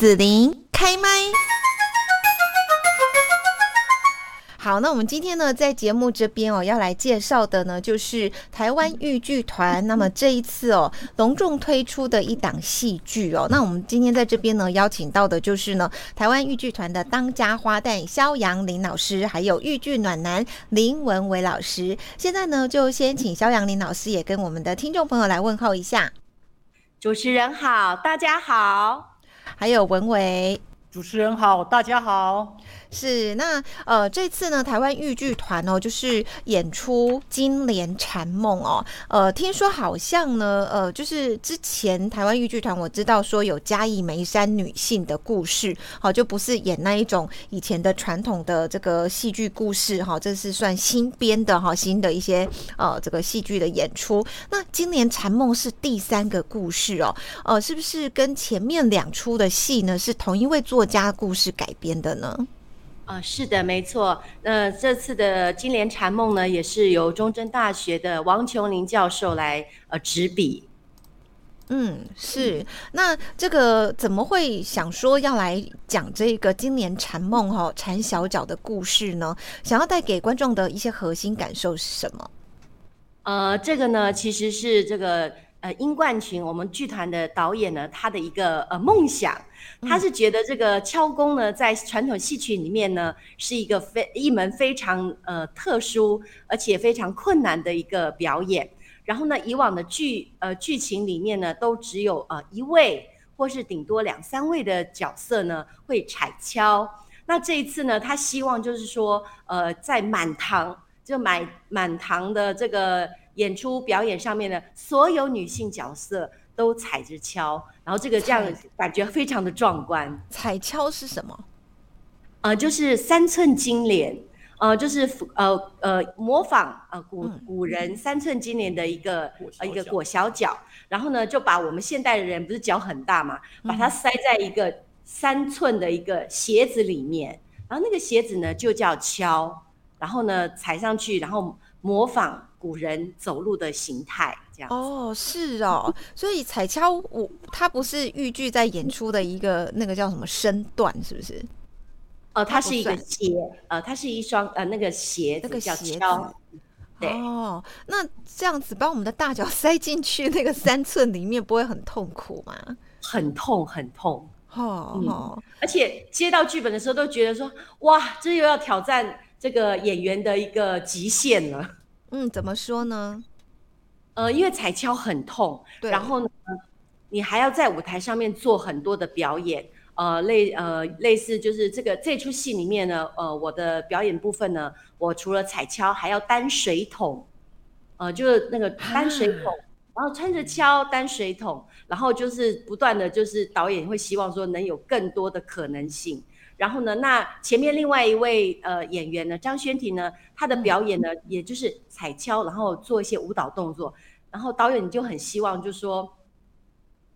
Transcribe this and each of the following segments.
子琳开麦。好，那我们今天呢，在节目这边哦，要来介绍的呢，就是台湾豫剧团。那么 这一次哦，隆重推出的一档戏剧哦。那我们今天在这边呢，邀请到的就是呢，台湾豫剧团的当家花旦肖阳林老师，还有豫剧暖男林文伟老师。现在呢，就先请肖阳林老师也跟我们的听众朋友来问候一下。主持人好，大家好。还有文伟，主持人好，大家好。是那呃，这次呢，台湾豫剧团哦，就是演出《金莲缠梦》哦。呃，听说好像呢，呃，就是之前台湾豫剧团我知道说有嘉义梅山女性的故事，好，就不是演那一种以前的传统的这个戏剧故事哈，这是算新编的哈，新的一些呃这个戏剧的演出。那《金莲缠梦》是第三个故事哦，呃，是不是跟前面两出的戏呢是同一位作家故事改编的呢？啊，是的，没错。那这次的《金莲禅梦》呢，也是由中正大学的王琼林教授来呃执笔。嗯，是。那这个怎么会想说要来讲这个《金莲禅梦》哈缠小脚的故事呢？想要带给观众的一些核心感受是什么？呃，这个呢，其实是这个。呃，殷冠群，我们剧团的导演呢，他的一个呃梦想，他是觉得这个敲功呢，在传统戏曲里面呢，是一个非一门非常呃特殊而且非常困难的一个表演。然后呢，以往的剧呃剧情里面呢，都只有呃一位或是顶多两三位的角色呢会踩敲。那这一次呢，他希望就是说，呃，在满堂就满满堂的这个。演出表演上面的所有女性角色都踩着敲，然后这个这样感觉非常的壮观。踩敲是什么？呃，就是三寸金莲，呃，就是呃呃模仿呃古古人三寸金莲的一个呃一个裹小脚，然后呢就把我们现代的人不是脚很大嘛，把它塞在一个三寸的一个鞋子里面，然后那个鞋子呢就叫敲，然后呢踩上去，然后模仿。古人走路的形态，这样哦，是哦，所以彩敲我它不是豫剧在演出的一个那个叫什么身段，是不是？哦，它是一个鞋，呃，它是一双呃那个鞋，那个叫敲。哦，那这样子把我们的大脚塞进去那个三寸里面，不会很痛苦吗？很痛，很痛。哦哦，而且接到剧本的时候都觉得说，哇，这又要挑战这个演员的一个极限了。嗯，怎么说呢？呃，因为踩跷很痛，然后呢，你还要在舞台上面做很多的表演，呃，类呃类似就是这个这出戏里面呢，呃，我的表演部分呢，我除了踩跷，还要担水桶，呃，就是那个担水桶，然后穿着跷担水桶，然后就是不断的就是导演会希望说能有更多的可能性。然后呢，那前面另外一位呃演员呢，张轩婷呢，她的表演呢，也就是踩敲，然后做一些舞蹈动作。然后导演就很希望，就说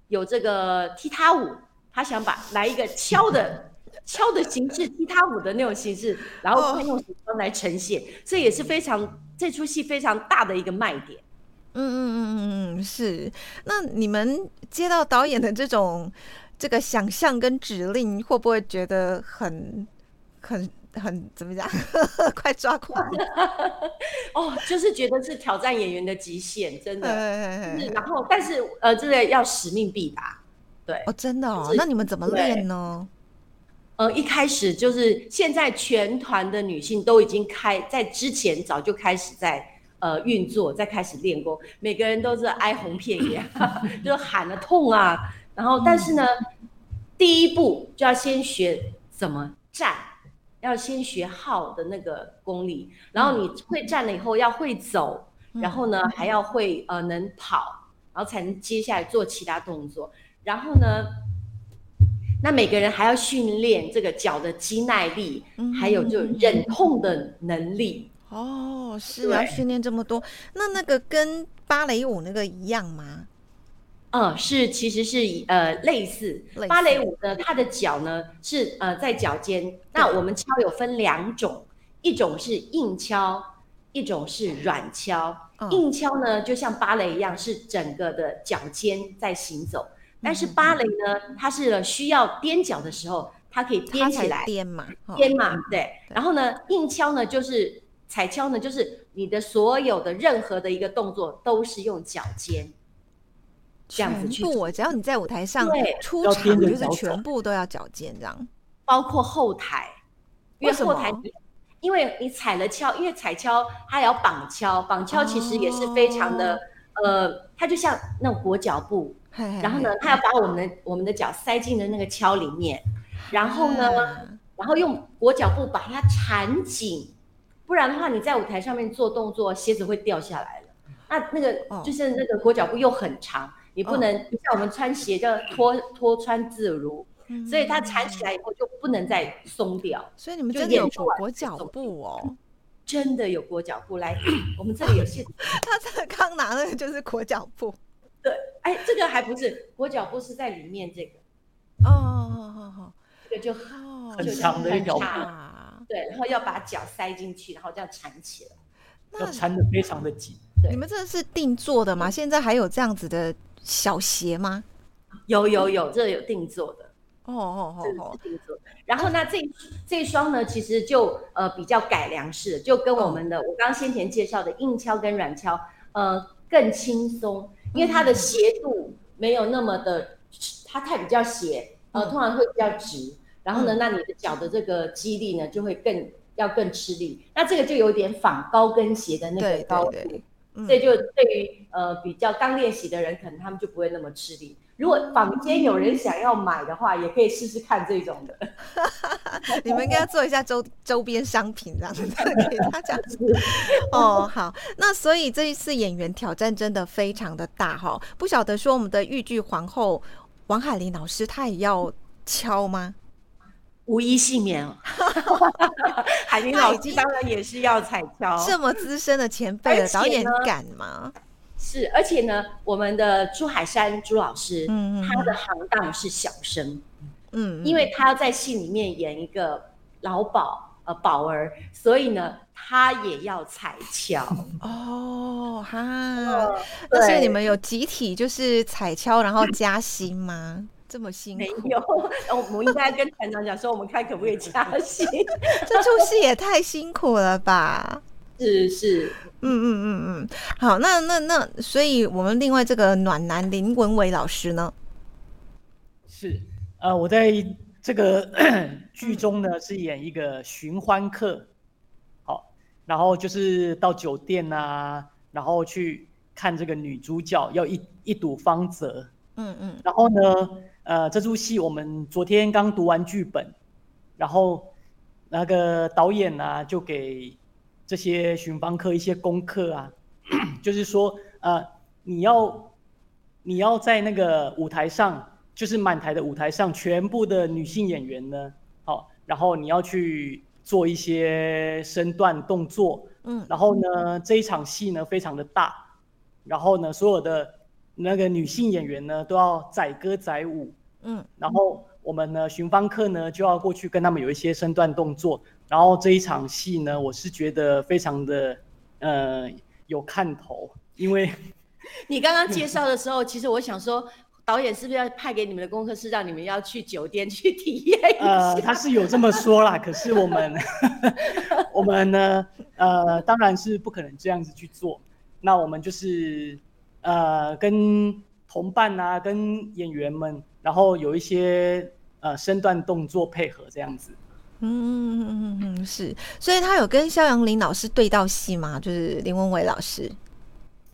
有这个踢踏舞，他想把来一个敲的 敲的形式，踢踏舞的那种形式，然后他用服装来呈现，这也是非常这出戏非常大的一个卖点。嗯嗯嗯嗯嗯，是。那你们接到导演的这种。这个想象跟指令会不会觉得很、很、很怎么讲？快抓狂！哦，就是觉得是挑战演员的极限，真的。然后，但是呃，这个要使命必达。对哦，真的哦。那你们怎么练呢？呃，一开始就是现在全团的女性都已经开在之前早就开始在呃运作，在开始练功，每个人都是哀鸿遍野，就喊了痛啊。然后，但是呢，第一步就要先学怎么站，要先学好的那个功力。然后你会站了以后，要会走，然后呢还要会呃能跑，然后才能接下来做其他动作。然后呢，那每个人还要训练这个脚的肌耐力，还有就忍痛的能力。哦，是要训练这么多。那那个跟芭蕾舞那个一样吗？嗯，是，其实是呃类似芭蕾舞呢，它的脚呢是呃在脚尖。那我们敲有分两种，一种是硬敲，一种是软敲。硬敲呢就像芭蕾一样，是整个的脚尖在行走。但是芭蕾呢，它是需要踮脚的时候，它可以踮起来，踮嘛，踮嘛，对。然后呢，硬敲呢，就是踩敲呢，就是你的所有的任何的一个动作都是用脚尖。这样子去，不，只要你在舞台上出场，就是全部都要脚尖这样，包括后台，因为后台，因为你踩了敲，因为踩敲它要绑敲，绑敲其实也是非常的，呃，它就像那种裹脚布，然后呢，它要把我们的我们的脚塞进了那个敲里面，然后呢，然后用裹脚布把它缠紧，不然的话你在舞台上面做动作，鞋子会掉下来了，那那个就是那个裹脚布又很长。你不能像我们穿鞋叫脱脱穿自如，所以它缠起来以后就不能再松掉。所以你们真的有裹脚布哦，真的有裹脚布来。我们这里有现，他这个刚拿的就是裹脚布。对，哎，这个还不是裹脚布，是在里面这个。哦哦哦哦，这个就很长的一条布。对，然后要把脚塞进去，然后这样缠起来，要缠的非常的紧。你们这是定做的吗？现在还有这样子的？小鞋吗？有有有，这有定做的哦哦哦哦，定做。然后那这这一双呢，其实就呃比较改良式，就跟我们的我刚刚先前介绍的硬敲跟软敲呃更轻松，因为它的斜度没有那么的，它太比较斜，呃通常会比较直。然后呢，那你的脚的这个肌力呢就会更要更吃力。那这个就有点仿高跟鞋的那个高度。所以就对于呃比较刚练习的人，可能他们就不会那么吃力。如果坊间有人想要买的话，也可以试试看这种的。你们应该做一下周周边商品这样子 给大家。哦，好，那所以这一次演员挑战真的非常的大哈。不晓得说我们的豫剧皇后王海玲老师，她也要敲吗？无一幸免，海明老师当然也是要彩敲。这么资深的前辈的导演敢吗？是，而且呢，我们的朱海山朱老师，嗯嗯，他的行当是小生，嗯，因为他要在戏里面演一个老鸨呃宝儿，所以呢，他也要踩敲。哦哈，而且你们有集体就是踩敲，然后加薪吗？这么辛苦没有，我们应该跟团长讲说，我们看可不可以加薪。这出戏也太辛苦了吧？是是，嗯嗯嗯嗯。好，那那那，所以我们另外这个暖男林文伟老师呢？是，呃，我在这个剧中呢是演一个寻欢客。好，然后就是到酒店啊，然后去看这个女主角要一一睹芳泽。嗯嗯，然后呢？呃，这出戏我们昨天刚读完剧本，然后那个导演呢就给这些巡房客一些功课啊，就是说，呃，你要你要在那个舞台上，就是满台的舞台上，全部的女性演员呢，好，然后你要去做一些身段动作，嗯，然后呢，这一场戏呢非常的大，然后呢，所有的。那个女性演员呢，都要载歌载舞，嗯，然后我们呢，寻方客呢，就要过去跟他们有一些身段动作，然后这一场戏呢，我是觉得非常的，呃，有看头，因为 你刚刚介绍的时候，其实我想说，导演是不是要派给你们的功课是让你们要去酒店去体验一下？呃，他是有这么说啦，可是我们，我们呢，呃，当然是不可能这样子去做，那我们就是。呃，跟同伴啊，跟演员们，然后有一些呃身段动作配合这样子。嗯嗯嗯嗯嗯，是，所以他有跟肖阳林老师对到戏吗？就是林文伟老师。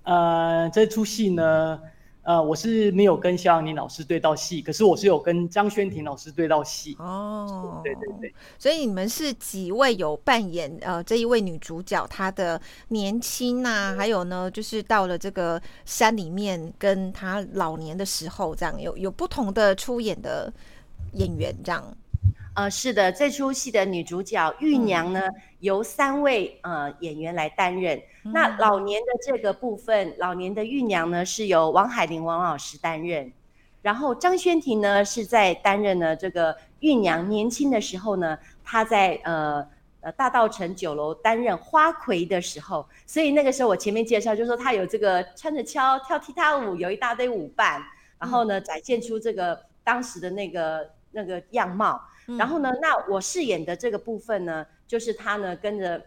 呃，这出戏呢。呃，我是没有跟肖阳宁老师对到戏，可是我是有跟张轩婷老师对到戏。哦，对对对，所以你们是几位有扮演呃这一位女主角她的年轻啊，还有呢就是到了这个山里面跟她老年的时候，这样有有不同的出演的演员这样。呃，是的，这出戏的女主角玉娘呢，由三位呃演员来担任。那老年的这个部分，老年的玉娘呢，是由王海玲王老师担任。然后张轩婷呢，是在担任呢这个玉娘年轻的时候呢，她在呃呃大道城酒楼担任花魁的时候，所以那个时候我前面介绍就说她有这个穿着跷跳踢踏舞，有一大堆舞伴。然后呢展现出这个当时的那个那个样貌。然后呢，那我饰演的这个部分呢，就是他呢跟着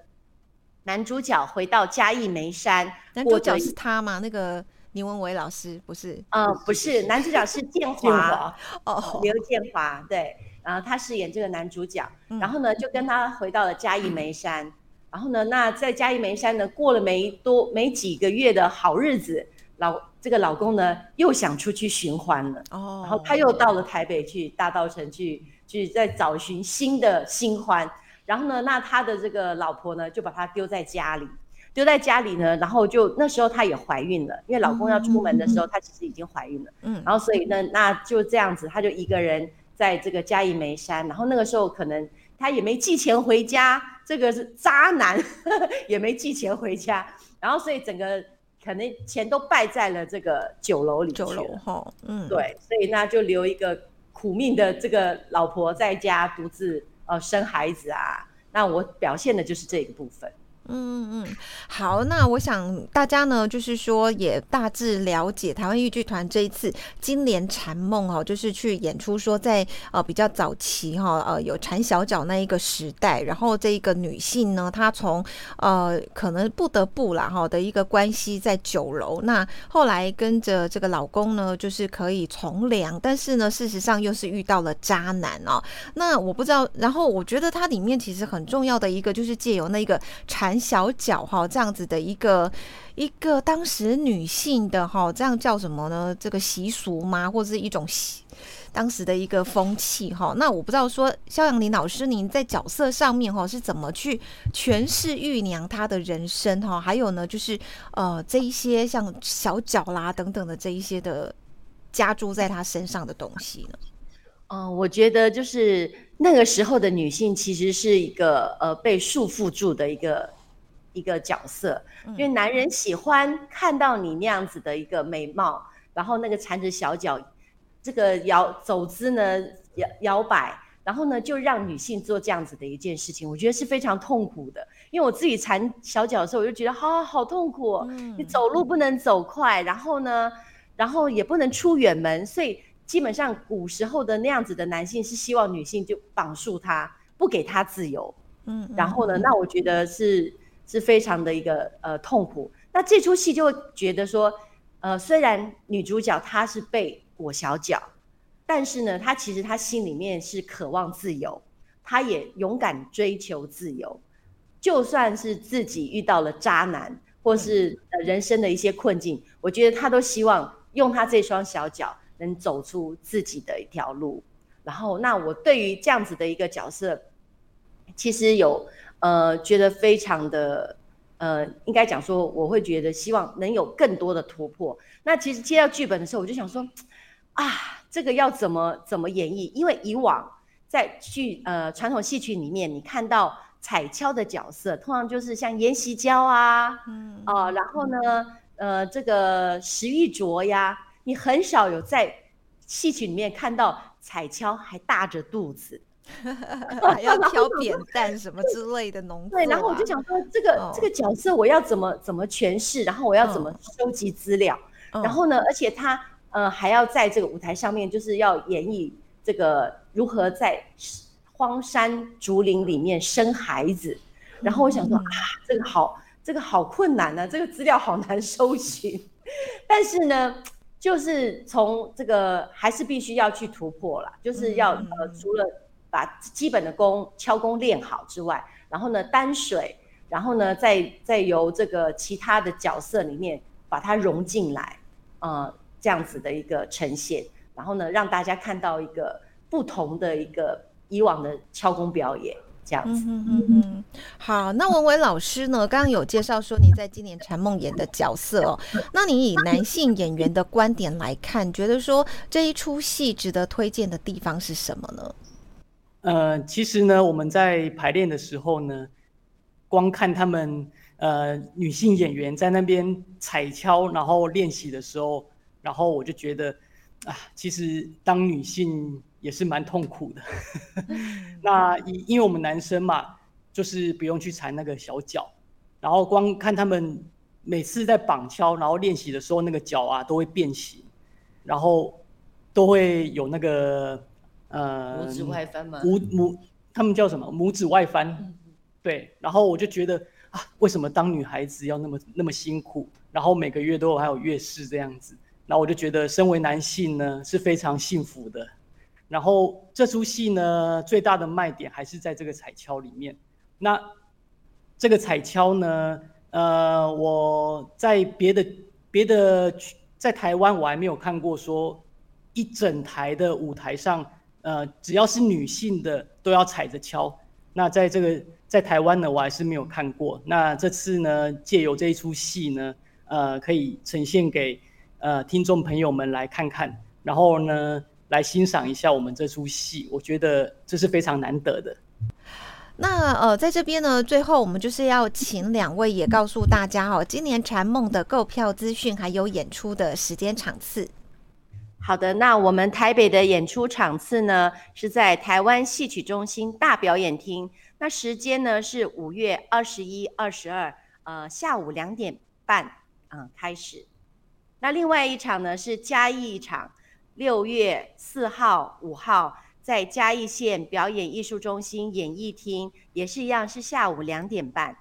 男主角回到嘉义梅山。男主角是他吗？那个倪文伟老师不是？呃，不是，男主角是建华哦，刘建华对，然后他饰演这个男主角。然后呢，就跟他回到了嘉义梅山。然后呢，那在嘉义梅山呢，过了没多没几个月的好日子，老这个老公呢又想出去寻欢了。哦，然后他又到了台北去大稻城去。去在找寻新的新欢，然后呢，那他的这个老婆呢，就把他丢在家里，丢在家里呢，然后就那时候她也怀孕了，因为老公要出门的时候，她其实已经怀孕了，嗯，然后所以呢，那就这样子，她就一个人在这个嘉义梅山，然后那个时候可能她也没寄钱回家，这个是渣男 也没寄钱回家，然后所以整个可能钱都败在了这个酒楼里去了，哈，嗯，对，所以那就留一个。苦命的这个老婆在家独自呃生孩子啊，那我表现的就是这个部分。嗯嗯好，那我想大家呢，就是说也大致了解台湾豫剧团这一次《金莲缠梦》哦，就是去演出说在呃比较早期哈呃有缠小脚那一个时代，然后这一个女性呢，她从呃可能不得不啦哈的一个关系在酒楼，那后来跟着这个老公呢，就是可以从良，但是呢，事实上又是遇到了渣男哦。那我不知道，然后我觉得它里面其实很重要的一个就是借由那个缠小脚哈，这样子的一个一个当时女性的哈，这样叫什么呢？这个习俗吗？或者是一种习当时的一个风气哈？那我不知道说，肖阳林老师，您在角色上面哈是怎么去诠释玉娘她的人生哈？还有呢，就是呃这一些像小脚啦等等的这一些的加诸在她身上的东西呢？嗯，我觉得就是那个时候的女性其实是一个呃被束缚住的一个。一个角色，因为男人喜欢看到你那样子的一个美貌，然后那个缠着小脚，这个摇走姿呢摇摇摆，然后呢就让女性做这样子的一件事情，我觉得是非常痛苦的。因为我自己缠小脚的时候，我就觉得好好痛苦，你走路不能走快，然后呢，然后也不能出远门，所以基本上古时候的那样子的男性是希望女性就绑束他，不给他自由。嗯，然后呢，那我觉得是。是非常的一个呃痛苦，那这出戏就会觉得说，呃，虽然女主角她是被裹小脚，但是呢，她其实她心里面是渴望自由，她也勇敢追求自由，就算是自己遇到了渣男或是人生的一些困境，我觉得她都希望用她这双小脚能走出自己的一条路。然后，那我对于这样子的一个角色，其实有。呃，觉得非常的，呃，应该讲说，我会觉得希望能有更多的突破。那其实接到剧本的时候，我就想说，啊，这个要怎么怎么演绎？因为以往在剧呃传统戏曲里面，你看到彩敲的角色，通常就是像阎锡娇啊，嗯啊，然后呢，呃，这个石玉镯呀，你很少有在戏曲里面看到彩敲还大着肚子。要挑扁担什么之类的农对，然后我就想说，这个这个角色我要怎么怎么诠释，然后我要怎么收集资料，然后呢，而且他呃还要在这个舞台上面，就是要演绎这个如何在荒山竹林里面生孩子，然后我想说啊，这个好这个好困难呢，这个资料好难收集，但是呢，就是从这个还是必须要去突破了，就是要呃除了。把基本的功敲功练好之外，然后呢，单水，然后呢，再再由这个其他的角色里面把它融进来，呃，这样子的一个呈现，然后呢，让大家看到一个不同的一个以往的敲功表演，这样子。嗯嗯嗯。好，那文伟老师呢，刚刚有介绍说你在今年缠梦演的角色哦，那你以男性演员的观点来看，觉得说这一出戏值得推荐的地方是什么呢？呃，其实呢，我们在排练的时候呢，光看他们呃女性演员在那边踩敲，然后练习的时候，然后我就觉得啊，其实当女性也是蛮痛苦的。那因因为我们男生嘛，就是不用去踩那个小脚，然后光看他们每次在绑敲，然后练习的时候，那个脚啊都会变形，然后都会有那个呃拇指外翻吗？拇拇他们叫什么拇指外翻？对，然后我就觉得啊，为什么当女孩子要那么那么辛苦？然后每个月都还有月事这样子，然后我就觉得身为男性呢是非常幸福的。然后这出戏呢最大的卖点还是在这个彩敲里面。那这个彩敲呢，呃，我在别的别的在台湾我还没有看过说一整台的舞台上，呃，只要是女性的都要踩着敲。那在这个在台湾呢，我还是没有看过。那这次呢，借由这一出戏呢。呃，可以呈现给呃听众朋友们来看看，然后呢，来欣赏一下我们这出戏，我觉得这是非常难得的。那呃，在这边呢，最后我们就是要请两位也告诉大家哦，今年禅梦的购票资讯还有演出的时间场次。好的，那我们台北的演出场次呢，是在台湾戏曲中心大表演厅，那时间呢是五月二十一、二十二，呃，下午两点半。嗯，开始。那另外一场呢是嘉义一场，六月四号、五号在嘉义县表演艺术中心演艺厅，也是一样，是下午两点半。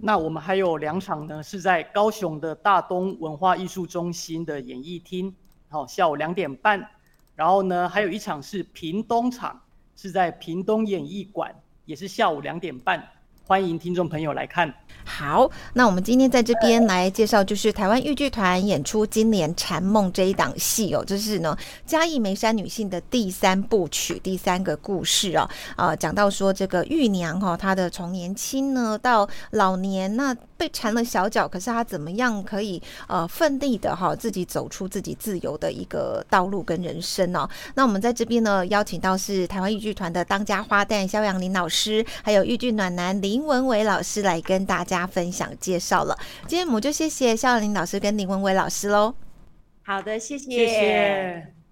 那我们还有两场呢，是在高雄的大东文化艺术中心的演艺厅，好，下午两点半。然后呢，还有一场是屏东场，是在屏东演艺馆，也是下午两点半。欢迎听众朋友来看。好，那我们今天在这边来介绍，就是台湾豫剧团演出《金莲禅梦》这一档戏哦，这是呢嘉义梅山女性的第三部曲，第三个故事哦。啊，讲到说这个玉娘哈，她的从年轻呢到老年，那被缠了小脚，可是他怎么样可以呃奋力的哈自己走出自己自由的一个道路跟人生哦。那我们在这边呢邀请到是台湾豫剧团的当家花旦肖阳林老师，还有豫剧暖男林。文伟老师来跟大家分享介绍了，今天我们就谢谢肖阳林老师跟林文伟老师喽。好的，谢谢。